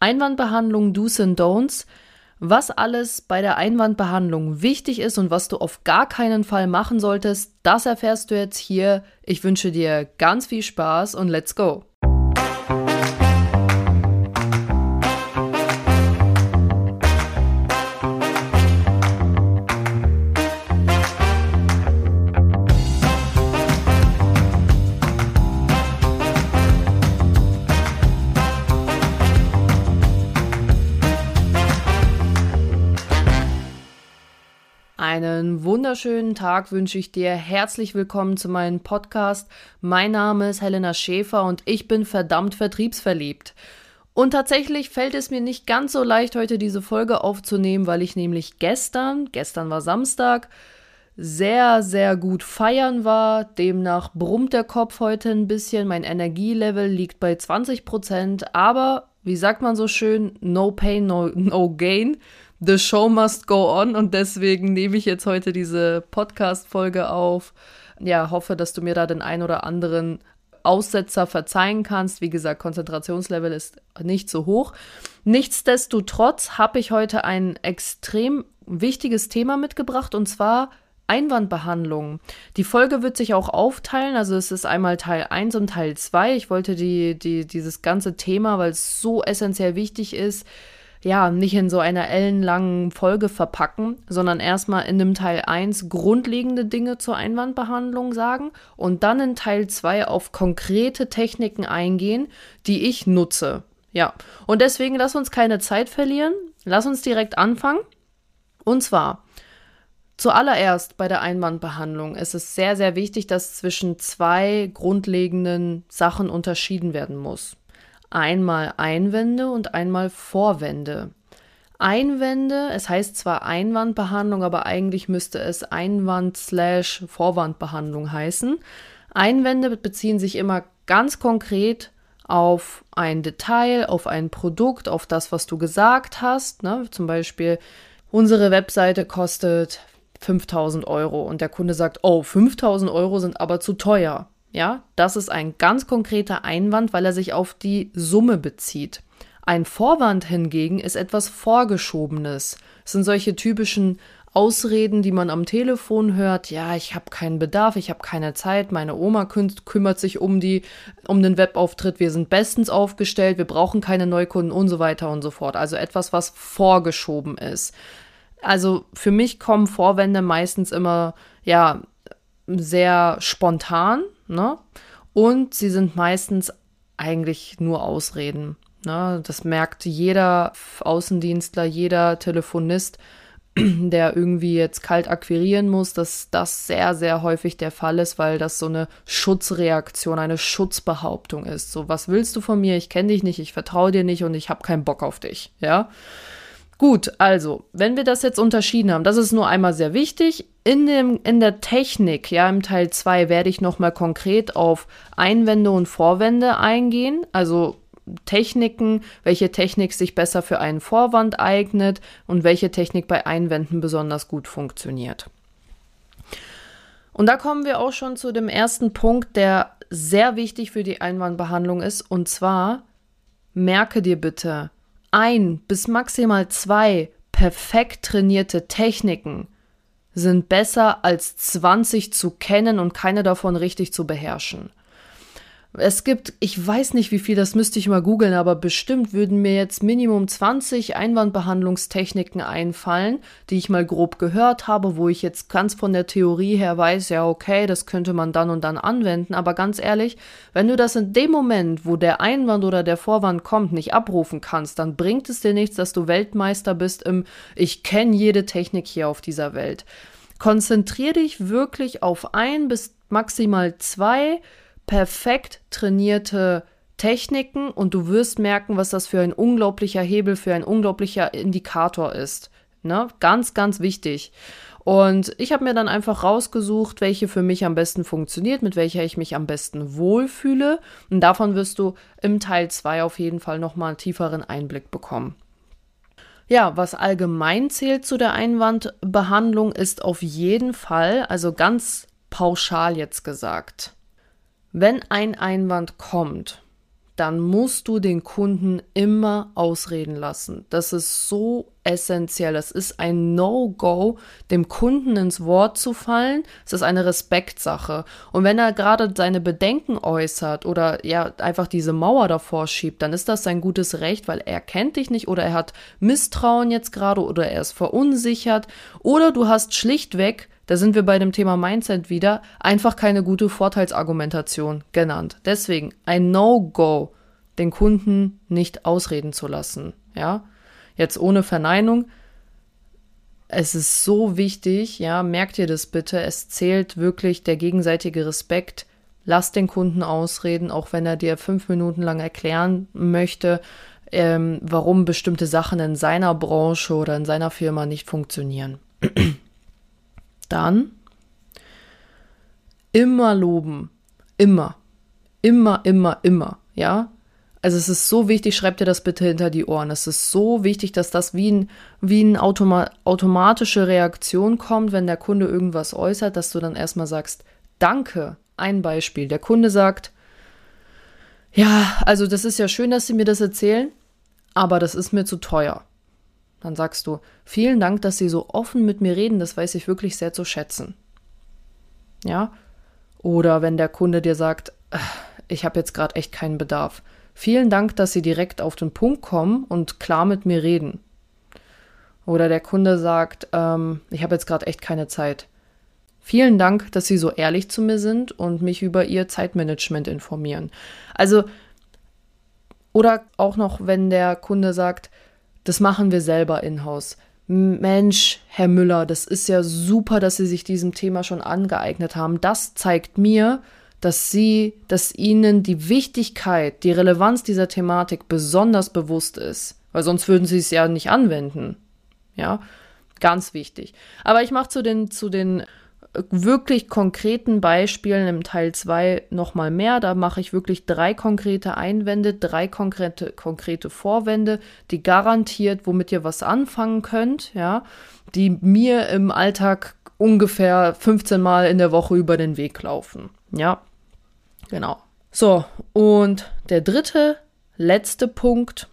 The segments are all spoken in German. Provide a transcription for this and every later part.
Einwandbehandlung, Do's and Don'ts. Was alles bei der Einwandbehandlung wichtig ist und was du auf gar keinen Fall machen solltest, das erfährst du jetzt hier. Ich wünsche dir ganz viel Spaß und let's go! Einen wunderschönen Tag wünsche ich dir. Herzlich willkommen zu meinem Podcast. Mein Name ist Helena Schäfer und ich bin verdammt vertriebsverliebt. Und tatsächlich fällt es mir nicht ganz so leicht, heute diese Folge aufzunehmen, weil ich nämlich gestern, gestern war Samstag, sehr, sehr gut feiern war. Demnach brummt der Kopf heute ein bisschen. Mein Energielevel liegt bei 20 Prozent. Aber, wie sagt man so schön, no pain, no, no gain. The Show Must Go On und deswegen nehme ich jetzt heute diese Podcast-Folge auf. Ja, hoffe, dass du mir da den ein oder anderen Aussetzer verzeihen kannst. Wie gesagt, Konzentrationslevel ist nicht so hoch. Nichtsdestotrotz habe ich heute ein extrem wichtiges Thema mitgebracht und zwar Einwandbehandlung. Die Folge wird sich auch aufteilen, also es ist einmal Teil 1 und Teil 2. Ich wollte die, die, dieses ganze Thema, weil es so essentiell wichtig ist, ja, nicht in so einer ellenlangen Folge verpacken, sondern erstmal in dem Teil 1 grundlegende Dinge zur Einwandbehandlung sagen und dann in Teil 2 auf konkrete Techniken eingehen, die ich nutze. Ja, und deswegen lass uns keine Zeit verlieren, lass uns direkt anfangen. Und zwar, Zuallererst bei der Einwandbehandlung ist es sehr, sehr wichtig, dass zwischen zwei grundlegenden Sachen unterschieden werden muss einmal Einwände und einmal Vorwände. Einwände, es heißt zwar Einwandbehandlung, aber eigentlich müsste es Einwand-Vorwandbehandlung heißen. Einwände beziehen sich immer ganz konkret auf ein Detail, auf ein Produkt, auf das, was du gesagt hast. Ne? Zum Beispiel, unsere Webseite kostet 5000 Euro und der Kunde sagt, oh, 5000 Euro sind aber zu teuer. Ja, das ist ein ganz konkreter Einwand, weil er sich auf die Summe bezieht. Ein Vorwand hingegen ist etwas Vorgeschobenes. Es sind solche typischen Ausreden, die man am Telefon hört. Ja, ich habe keinen Bedarf, ich habe keine Zeit, meine Oma kü kümmert sich um die, um den Webauftritt, wir sind bestens aufgestellt, wir brauchen keine Neukunden und so weiter und so fort. Also etwas, was vorgeschoben ist. Also für mich kommen Vorwände meistens immer, ja, sehr spontan, ne? Und sie sind meistens eigentlich nur Ausreden. Ne? Das merkt jeder Außendienstler, jeder Telefonist, der irgendwie jetzt kalt akquirieren muss, dass das sehr, sehr häufig der Fall ist, weil das so eine Schutzreaktion, eine Schutzbehauptung ist. So, was willst du von mir? Ich kenne dich nicht, ich vertraue dir nicht und ich habe keinen Bock auf dich. Ja. Gut, also, wenn wir das jetzt unterschieden haben, das ist nur einmal sehr wichtig. In, dem, in der Technik, ja, im Teil 2 werde ich nochmal konkret auf Einwände und Vorwände eingehen. Also Techniken, welche Technik sich besser für einen Vorwand eignet und welche Technik bei Einwänden besonders gut funktioniert. Und da kommen wir auch schon zu dem ersten Punkt, der sehr wichtig für die Einwandbehandlung ist. Und zwar, merke dir bitte, ein bis maximal zwei perfekt trainierte Techniken sind besser als 20 zu kennen und keine davon richtig zu beherrschen. Es gibt, ich weiß nicht wie viel, das müsste ich mal googeln, aber bestimmt würden mir jetzt Minimum 20 Einwandbehandlungstechniken einfallen, die ich mal grob gehört habe, wo ich jetzt ganz von der Theorie her weiß, ja, okay, das könnte man dann und dann anwenden. Aber ganz ehrlich, wenn du das in dem Moment, wo der Einwand oder der Vorwand kommt, nicht abrufen kannst, dann bringt es dir nichts, dass du Weltmeister bist im Ich kenne jede Technik hier auf dieser Welt. Konzentrier dich wirklich auf ein bis maximal zwei perfekt trainierte Techniken und du wirst merken, was das für ein unglaublicher Hebel, für ein unglaublicher Indikator ist. Ne? Ganz, ganz wichtig. Und ich habe mir dann einfach rausgesucht, welche für mich am besten funktioniert, mit welcher ich mich am besten wohlfühle. Und davon wirst du im Teil 2 auf jeden Fall nochmal einen tieferen Einblick bekommen. Ja, was allgemein zählt zu der Einwandbehandlung ist auf jeden Fall, also ganz pauschal jetzt gesagt, wenn ein Einwand kommt, dann musst du den Kunden immer ausreden lassen. Das ist so essentiell. Es ist ein No-Go, dem Kunden ins Wort zu fallen. Es ist eine Respektsache. Und wenn er gerade seine Bedenken äußert oder ja einfach diese Mauer davor schiebt, dann ist das sein gutes Recht, weil er kennt dich nicht oder er hat Misstrauen jetzt gerade oder er ist verunsichert oder du hast schlichtweg da sind wir bei dem Thema Mindset wieder, einfach keine gute Vorteilsargumentation genannt. Deswegen ein No-Go, den Kunden nicht ausreden zu lassen. Ja, jetzt ohne Verneinung. Es ist so wichtig, ja, merkt ihr das bitte. Es zählt wirklich der gegenseitige Respekt. Lass den Kunden ausreden, auch wenn er dir fünf Minuten lang erklären möchte, ähm, warum bestimmte Sachen in seiner Branche oder in seiner Firma nicht funktionieren. Dann immer loben. Immer. Immer, immer, immer. Ja? Also es ist so wichtig, schreibt dir das bitte hinter die Ohren. Es ist so wichtig, dass das wie, ein, wie eine Automa automatische Reaktion kommt, wenn der Kunde irgendwas äußert, dass du dann erstmal sagst, danke. Ein Beispiel. Der Kunde sagt, ja, also das ist ja schön, dass Sie mir das erzählen, aber das ist mir zu teuer. Dann sagst du, vielen Dank, dass Sie so offen mit mir reden, das weiß ich wirklich sehr zu schätzen. Ja? Oder wenn der Kunde dir sagt, ich habe jetzt gerade echt keinen Bedarf. Vielen Dank, dass Sie direkt auf den Punkt kommen und klar mit mir reden. Oder der Kunde sagt, ähm, ich habe jetzt gerade echt keine Zeit. Vielen Dank, dass Sie so ehrlich zu mir sind und mich über Ihr Zeitmanagement informieren. Also, oder auch noch, wenn der Kunde sagt, das machen wir selber in-house. Mensch, Herr Müller, das ist ja super, dass Sie sich diesem Thema schon angeeignet haben. Das zeigt mir, dass Sie, dass Ihnen die Wichtigkeit, die Relevanz dieser Thematik besonders bewusst ist. Weil sonst würden Sie es ja nicht anwenden. Ja, ganz wichtig. Aber ich mache zu den, zu den wirklich konkreten Beispielen im Teil 2 nochmal mehr. Da mache ich wirklich drei konkrete Einwände, drei konkrete, konkrete Vorwände, die garantiert, womit ihr was anfangen könnt, ja, die mir im Alltag ungefähr 15 Mal in der Woche über den Weg laufen. Ja, genau. So, und der dritte, letzte Punkt,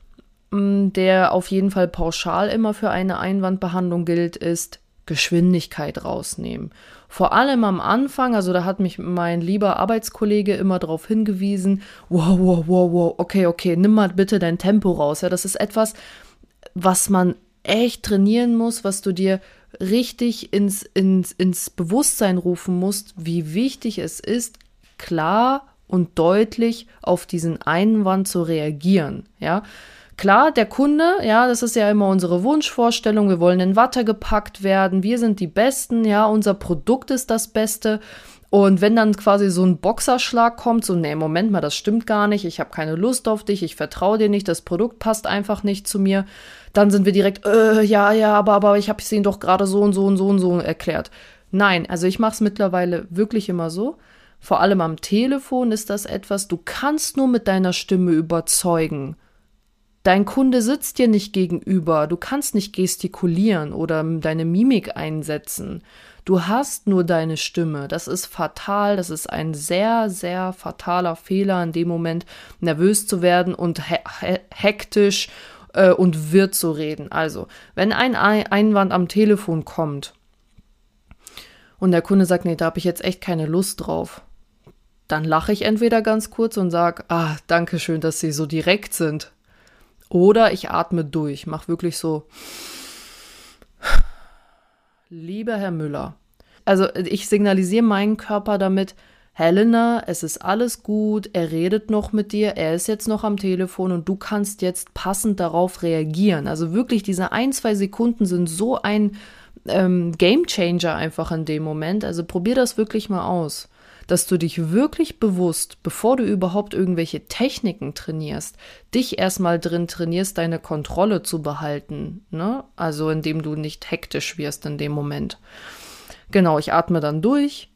mm, der auf jeden Fall pauschal immer für eine Einwandbehandlung gilt, ist Geschwindigkeit rausnehmen. Vor allem am Anfang, also da hat mich mein lieber Arbeitskollege immer darauf hingewiesen, wow, wow, wow, wow, okay, okay, nimm mal bitte dein Tempo raus. Ja, das ist etwas, was man echt trainieren muss, was du dir richtig ins, ins, ins Bewusstsein rufen musst, wie wichtig es ist, klar und deutlich auf diesen Einwand zu reagieren. Ja, Klar, der Kunde, ja, das ist ja immer unsere Wunschvorstellung. Wir wollen in Watte gepackt werden. Wir sind die Besten, ja, unser Produkt ist das Beste. Und wenn dann quasi so ein Boxerschlag kommt, so, nee, Moment mal, das stimmt gar nicht, ich habe keine Lust auf dich, ich vertraue dir nicht, das Produkt passt einfach nicht zu mir, dann sind wir direkt, äh, ja, ja, aber, aber ich habe es ihnen doch gerade so und so und so und so erklärt. Nein, also ich mache es mittlerweile wirklich immer so. Vor allem am Telefon ist das etwas, du kannst nur mit deiner Stimme überzeugen. Dein Kunde sitzt dir nicht gegenüber, du kannst nicht gestikulieren oder deine Mimik einsetzen. Du hast nur deine Stimme. Das ist fatal, das ist ein sehr, sehr fataler Fehler in dem Moment, nervös zu werden und he hektisch äh, und wirr zu reden. Also, wenn ein Einwand am Telefon kommt und der Kunde sagt, nee, da habe ich jetzt echt keine Lust drauf, dann lache ich entweder ganz kurz und sage, ah, danke schön, dass Sie so direkt sind. Oder ich atme durch, mach wirklich so. Lieber Herr Müller, also ich signalisiere meinen Körper damit, Helena, es ist alles gut, er redet noch mit dir, er ist jetzt noch am Telefon und du kannst jetzt passend darauf reagieren. Also wirklich, diese ein, zwei Sekunden sind so ein ähm, Game Changer einfach in dem Moment. Also probier das wirklich mal aus dass du dich wirklich bewusst, bevor du überhaupt irgendwelche Techniken trainierst, dich erstmal drin trainierst, deine Kontrolle zu behalten. Ne? Also indem du nicht hektisch wirst in dem Moment. Genau, ich atme dann durch,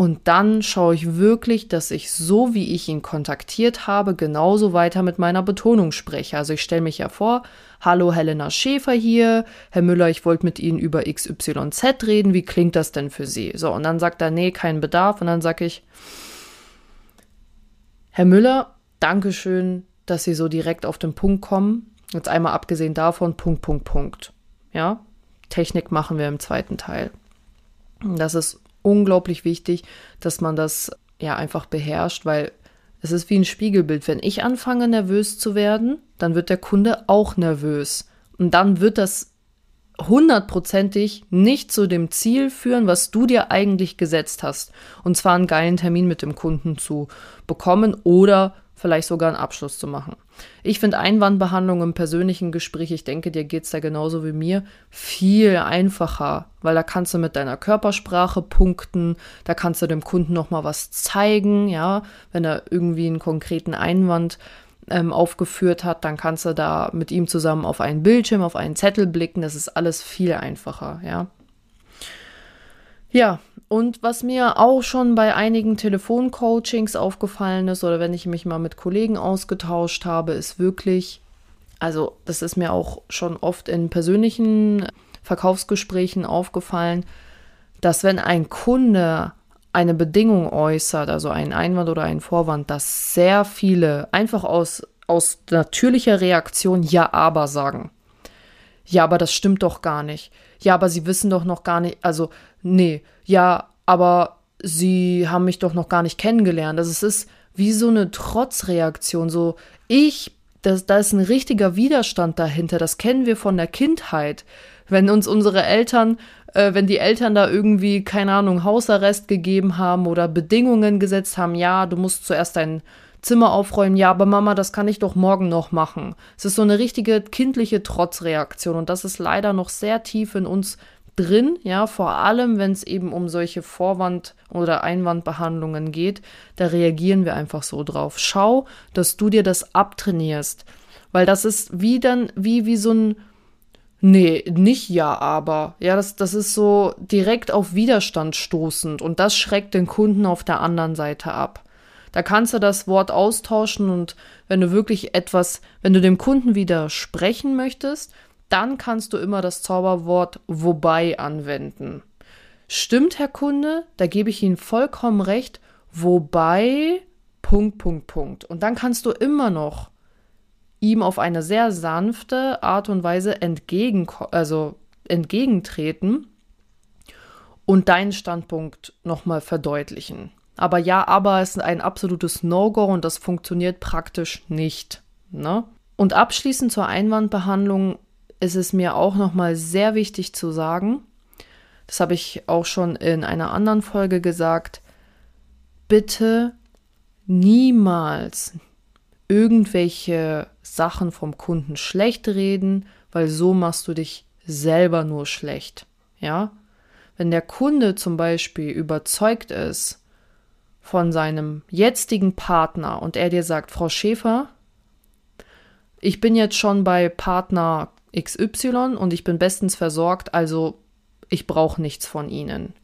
und dann schaue ich wirklich, dass ich so, wie ich ihn kontaktiert habe, genauso weiter mit meiner Betonung spreche. Also ich stelle mich ja vor, hallo Helena Schäfer hier, Herr Müller, ich wollte mit Ihnen über XYZ reden, wie klingt das denn für Sie? So, und dann sagt er, nee, kein Bedarf. Und dann sage ich, Herr Müller, Dankeschön, dass Sie so direkt auf den Punkt kommen. Jetzt einmal abgesehen davon, Punkt, Punkt, Punkt. Ja, Technik machen wir im zweiten Teil. Das ist unglaublich wichtig, dass man das ja einfach beherrscht, weil es ist wie ein Spiegelbild. Wenn ich anfange nervös zu werden, dann wird der Kunde auch nervös. Und dann wird das hundertprozentig nicht zu dem Ziel führen, was du dir eigentlich gesetzt hast. Und zwar einen geilen Termin mit dem Kunden zu bekommen oder vielleicht sogar einen Abschluss zu machen. Ich finde Einwandbehandlung im persönlichen Gespräch, ich denke, dir geht es da genauso wie mir, viel einfacher, weil da kannst du mit deiner Körpersprache punkten, da kannst du dem Kunden nochmal was zeigen, ja, wenn er irgendwie einen konkreten Einwand ähm, aufgeführt hat, dann kannst du da mit ihm zusammen auf einen Bildschirm, auf einen Zettel blicken, das ist alles viel einfacher, ja. Ja, und was mir auch schon bei einigen Telefoncoachings aufgefallen ist oder wenn ich mich mal mit Kollegen ausgetauscht habe, ist wirklich, also das ist mir auch schon oft in persönlichen Verkaufsgesprächen aufgefallen, dass wenn ein Kunde eine Bedingung äußert, also einen Einwand oder einen Vorwand, dass sehr viele einfach aus, aus natürlicher Reaktion Ja, aber sagen. Ja, aber das stimmt doch gar nicht. Ja, aber sie wissen doch noch gar nicht, also nee, ja, aber sie haben mich doch noch gar nicht kennengelernt. Also es ist wie so eine Trotzreaktion, so ich, das, da ist ein richtiger Widerstand dahinter, das kennen wir von der Kindheit. Wenn uns unsere Eltern, äh, wenn die Eltern da irgendwie, keine Ahnung, Hausarrest gegeben haben oder Bedingungen gesetzt haben, ja, du musst zuerst dein Zimmer aufräumen, ja, aber Mama, das kann ich doch morgen noch machen. Es ist so eine richtige kindliche Trotzreaktion und das ist leider noch sehr tief in uns drin, ja, vor allem wenn es eben um solche Vorwand- oder Einwandbehandlungen geht, da reagieren wir einfach so drauf. Schau, dass du dir das abtrainierst, weil das ist wie dann, wie, wie so ein, nee, nicht ja, aber, ja, das, das ist so direkt auf Widerstand stoßend und das schreckt den Kunden auf der anderen Seite ab. Da kannst du das Wort austauschen und wenn du wirklich etwas, wenn du dem Kunden widersprechen möchtest, dann kannst du immer das Zauberwort wobei anwenden. Stimmt, Herr Kunde, da gebe ich Ihnen vollkommen recht, wobei Punkt, Punkt, Punkt. Und dann kannst du immer noch ihm auf eine sehr sanfte Art und Weise entgegen, also entgegentreten und deinen Standpunkt nochmal verdeutlichen. Aber ja, aber ist ein absolutes No-Go und das funktioniert praktisch nicht. Ne? Und abschließend zur Einwandbehandlung ist es mir auch nochmal sehr wichtig zu sagen, das habe ich auch schon in einer anderen Folge gesagt, bitte niemals irgendwelche Sachen vom Kunden schlecht reden, weil so machst du dich selber nur schlecht. Ja? Wenn der Kunde zum Beispiel überzeugt ist von seinem jetzigen Partner und er dir sagt, Frau Schäfer, ich bin jetzt schon bei Partner XY und ich bin bestens versorgt, also ich brauche nichts von Ihnen.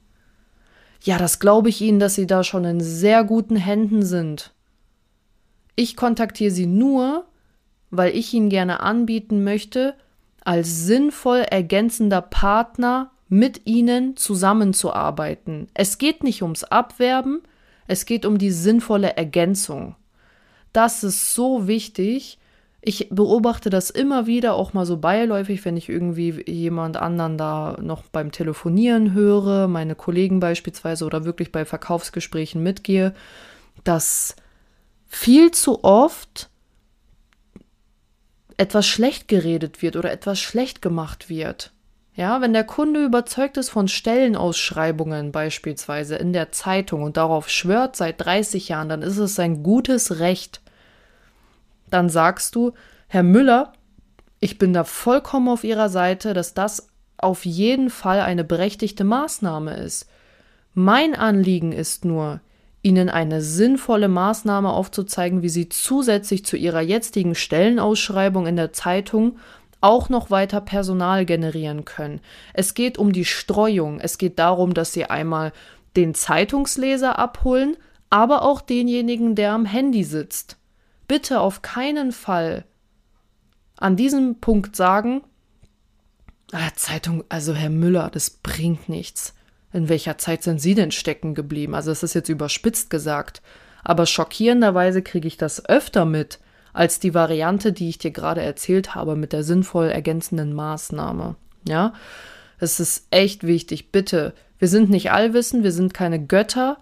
Ja, das glaube ich Ihnen, dass Sie da schon in sehr guten Händen sind. Ich kontaktiere Sie nur, weil ich Ihnen gerne anbieten möchte, als sinnvoll ergänzender Partner mit Ihnen zusammenzuarbeiten. Es geht nicht ums Abwerben, es geht um die sinnvolle Ergänzung. Das ist so wichtig, ich beobachte das immer wieder, auch mal so beiläufig, wenn ich irgendwie jemand anderen da noch beim Telefonieren höre, meine Kollegen beispielsweise oder wirklich bei Verkaufsgesprächen mitgehe, dass viel zu oft etwas schlecht geredet wird oder etwas schlecht gemacht wird. Ja, wenn der Kunde überzeugt ist von Stellenausschreibungen beispielsweise in der Zeitung und darauf schwört seit 30 Jahren, dann ist es sein gutes Recht, dann sagst du, Herr Müller, ich bin da vollkommen auf Ihrer Seite, dass das auf jeden Fall eine berechtigte Maßnahme ist. Mein Anliegen ist nur, Ihnen eine sinnvolle Maßnahme aufzuzeigen, wie Sie zusätzlich zu Ihrer jetzigen Stellenausschreibung in der Zeitung auch noch weiter Personal generieren können. Es geht um die Streuung. Es geht darum, dass Sie einmal den Zeitungsleser abholen, aber auch denjenigen, der am Handy sitzt bitte auf keinen Fall an diesem Punkt sagen, ah, Zeitung, also Herr Müller, das bringt nichts. In welcher Zeit sind Sie denn stecken geblieben? Also es ist jetzt überspitzt gesagt. Aber schockierenderweise kriege ich das öfter mit als die Variante, die ich dir gerade erzählt habe mit der sinnvoll ergänzenden Maßnahme. Ja, es ist echt wichtig. Bitte, wir sind nicht allwissend, wir sind keine Götter.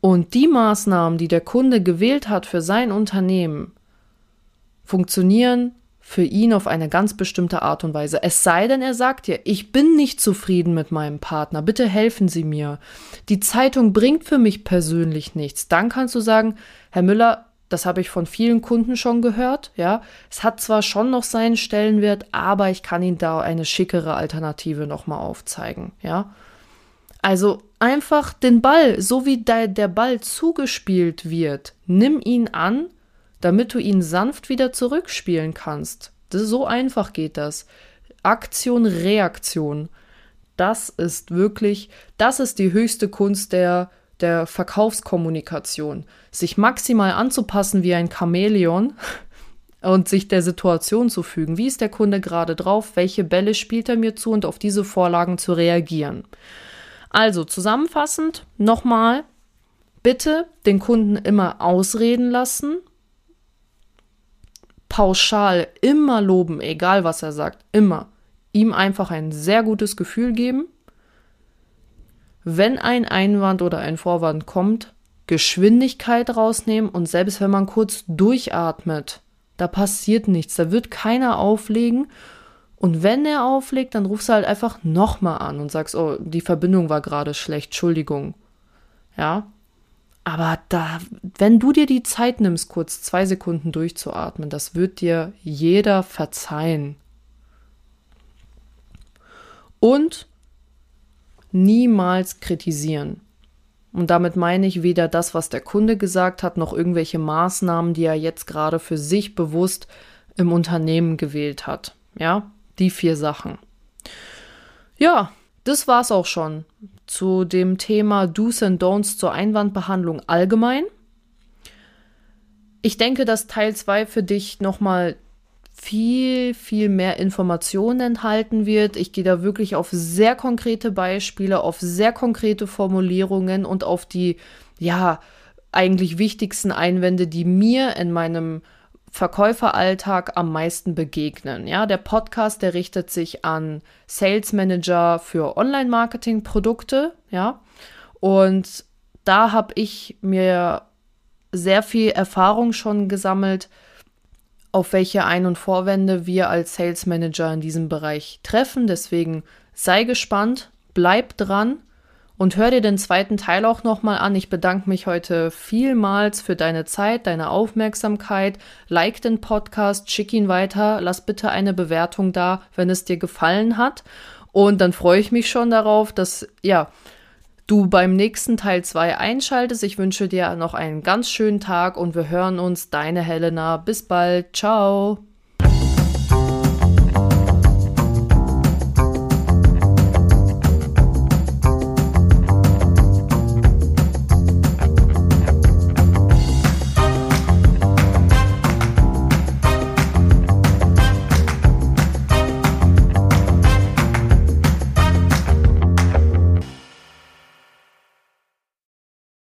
Und die Maßnahmen, die der Kunde gewählt hat für sein Unternehmen, funktionieren für ihn auf eine ganz bestimmte Art und Weise. Es sei denn, er sagt dir, ich bin nicht zufrieden mit meinem Partner, bitte helfen Sie mir. Die Zeitung bringt für mich persönlich nichts. Dann kannst du sagen, Herr Müller, das habe ich von vielen Kunden schon gehört, ja. Es hat zwar schon noch seinen Stellenwert, aber ich kann Ihnen da eine schickere Alternative nochmal aufzeigen, ja. Also einfach den Ball, so wie der, der Ball zugespielt wird, nimm ihn an damit du ihn sanft wieder zurückspielen kannst. Das, so einfach geht das. Aktion, Reaktion. Das ist wirklich, das ist die höchste Kunst der, der Verkaufskommunikation. Sich maximal anzupassen wie ein Chamäleon und sich der Situation zu fügen. Wie ist der Kunde gerade drauf? Welche Bälle spielt er mir zu und auf diese Vorlagen zu reagieren? Also zusammenfassend nochmal, bitte den Kunden immer ausreden lassen, pauschal immer loben, egal was er sagt, immer. Ihm einfach ein sehr gutes Gefühl geben. Wenn ein Einwand oder ein Vorwand kommt, Geschwindigkeit rausnehmen und selbst wenn man kurz durchatmet, da passiert nichts, da wird keiner auflegen. Und wenn er auflegt, dann rufst du halt einfach nochmal an und sagst, oh, die Verbindung war gerade schlecht, Entschuldigung. Ja, aber da, wenn du dir die Zeit nimmst, kurz zwei Sekunden durchzuatmen, das wird dir jeder verzeihen. Und niemals kritisieren. Und damit meine ich weder das, was der Kunde gesagt hat, noch irgendwelche Maßnahmen, die er jetzt gerade für sich bewusst im Unternehmen gewählt hat. Ja, die vier Sachen. Ja, das war's auch schon zu dem Thema Do's and Don'ts zur Einwandbehandlung allgemein. Ich denke, dass Teil 2 für dich nochmal viel, viel mehr Informationen enthalten wird. Ich gehe da wirklich auf sehr konkrete Beispiele, auf sehr konkrete Formulierungen und auf die, ja, eigentlich wichtigsten Einwände, die mir in meinem Verkäuferalltag am meisten begegnen. Ja, der Podcast, der richtet sich an Sales Manager für Online-Marketing-Produkte. Ja, und da habe ich mir sehr viel Erfahrung schon gesammelt, auf welche Ein- und Vorwände wir als Sales Manager in diesem Bereich treffen. Deswegen sei gespannt, bleib dran und hör dir den zweiten Teil auch nochmal an. Ich bedanke mich heute vielmals für deine Zeit, deine Aufmerksamkeit. Like den Podcast, schick ihn weiter, lass bitte eine Bewertung da, wenn es dir gefallen hat. Und dann freue ich mich schon darauf, dass, ja, du beim nächsten Teil 2 einschaltest. Ich wünsche dir noch einen ganz schönen Tag und wir hören uns. Deine Helena. Bis bald. Ciao.